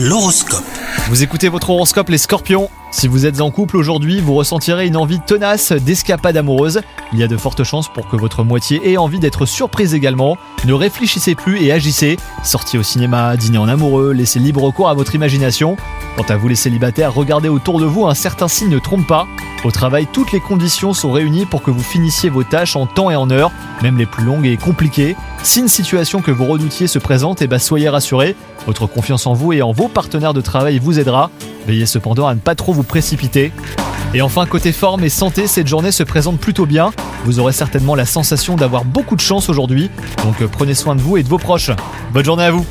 L'horoscope. Vous écoutez votre horoscope les scorpions Si vous êtes en couple aujourd'hui, vous ressentirez une envie tenace d'escapade amoureuse. Il y a de fortes chances pour que votre moitié ait envie d'être surprise également. Ne réfléchissez plus et agissez. Sortez au cinéma, dînez en amoureux, laissez libre cours à votre imagination. Quant à vous les célibataires, regardez autour de vous, un certain signe ne trompe pas. Au travail, toutes les conditions sont réunies pour que vous finissiez vos tâches en temps et en heure, même les plus longues et compliquées. Si une situation que vous redoutiez se présente, eh ben soyez rassurés, votre confiance en vous et en vos partenaires de travail vous aidera. Veillez cependant à ne pas trop vous précipiter. Et enfin, côté forme et santé, cette journée se présente plutôt bien. Vous aurez certainement la sensation d'avoir beaucoup de chance aujourd'hui, donc prenez soin de vous et de vos proches. Bonne journée à vous